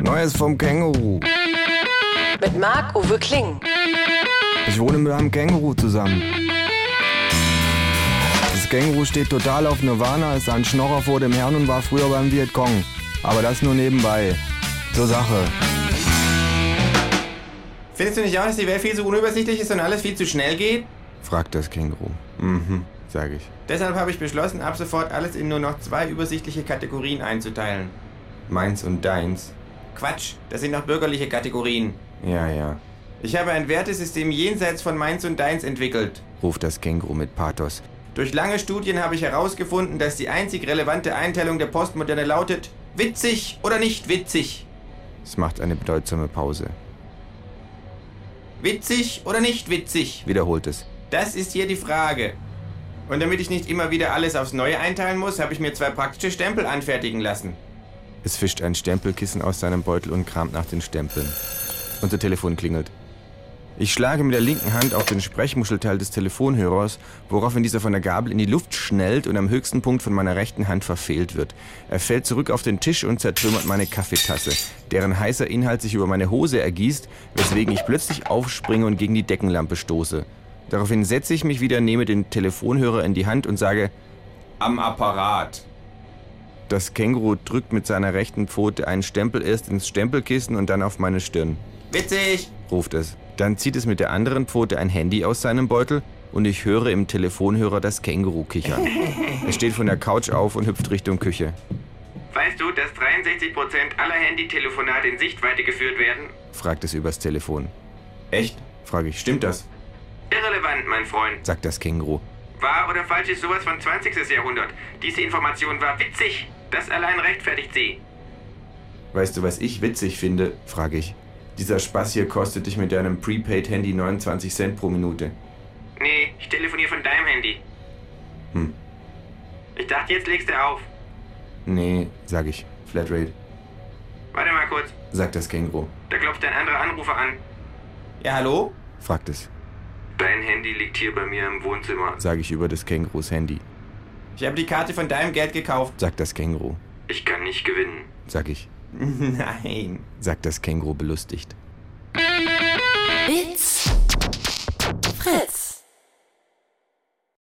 Neues vom Känguru. Mit Marc-Uwe Kling. Ich wohne mit einem Känguru zusammen. Das Känguru steht total auf Nirvana, ist ein Schnorrer vor dem Herrn und war früher beim Vietcong. Aber das nur nebenbei. Zur Sache. Findest du nicht auch, dass die Welt viel zu unübersichtlich ist und alles viel zu schnell geht? fragt das Känguru. Mhm, sag ich. Deshalb habe ich beschlossen, ab sofort alles in nur noch zwei übersichtliche Kategorien einzuteilen. Meins und deins. Quatsch, das sind noch bürgerliche Kategorien. Ja, ja, Ich habe ein Wertesystem jenseits von meins und deins entwickelt. ruft das Känguru mit Pathos. Durch lange Studien habe ich herausgefunden, dass die einzig relevante Einteilung der Postmoderne lautet witzig oder nicht witzig. Es macht eine bedeutsame Pause. Witzig oder nicht witzig? Wiederholt es. Das ist hier die Frage. Und damit ich nicht immer wieder alles aufs Neue einteilen muss, habe ich mir zwei praktische Stempel anfertigen lassen. Es fischt ein Stempelkissen aus seinem Beutel und kramt nach den Stempeln. Unser Telefon klingelt. Ich schlage mit der linken Hand auf den Sprechmuschelteil des Telefonhörers, woraufhin dieser von der Gabel in die Luft schnellt und am höchsten Punkt von meiner rechten Hand verfehlt wird. Er fällt zurück auf den Tisch und zertrümmert meine Kaffeetasse, deren heißer Inhalt sich über meine Hose ergießt, weswegen ich plötzlich aufspringe und gegen die Deckenlampe stoße. Daraufhin setze ich mich wieder, nehme den Telefonhörer in die Hand und sage, Am Apparat. Das Känguru drückt mit seiner rechten Pfote einen Stempel erst ins Stempelkissen und dann auf meine Stirn. Witzig! ruft es. Dann zieht es mit der anderen Pfote ein Handy aus seinem Beutel und ich höre im Telefonhörer das Känguru kichern. Es steht von der Couch auf und hüpft Richtung Küche. Weißt du, dass 63% aller Handytelefonate in Sichtweite geführt werden? Fragt es übers Telefon. Echt? Frage ich, stimmt das? Irrelevant, mein Freund. sagt das Känguru. Wahr oder falsch ist sowas von 20. Jahrhundert. Diese Information war witzig. Das allein rechtfertigt sie. Weißt du, was ich witzig finde? frage ich. Dieser Spaß hier kostet dich mit deinem Prepaid-Handy 29 Cent pro Minute. Nee, ich telefoniere von deinem Handy. Hm. Ich dachte, jetzt legst du auf. Nee, sag ich. Flatrate, Warte mal kurz. sagt das Känguru. Da klopft ein anderer Anrufer an. Ja, hallo? fragt es, Dein Handy liegt hier bei mir im Wohnzimmer, sage ich über des Kängurus Handy. Ich habe die Karte von deinem Geld gekauft, sagt das Känguru. Ich kann nicht gewinnen, sag ich. Nein, sagt das Känguru belustigt. Bild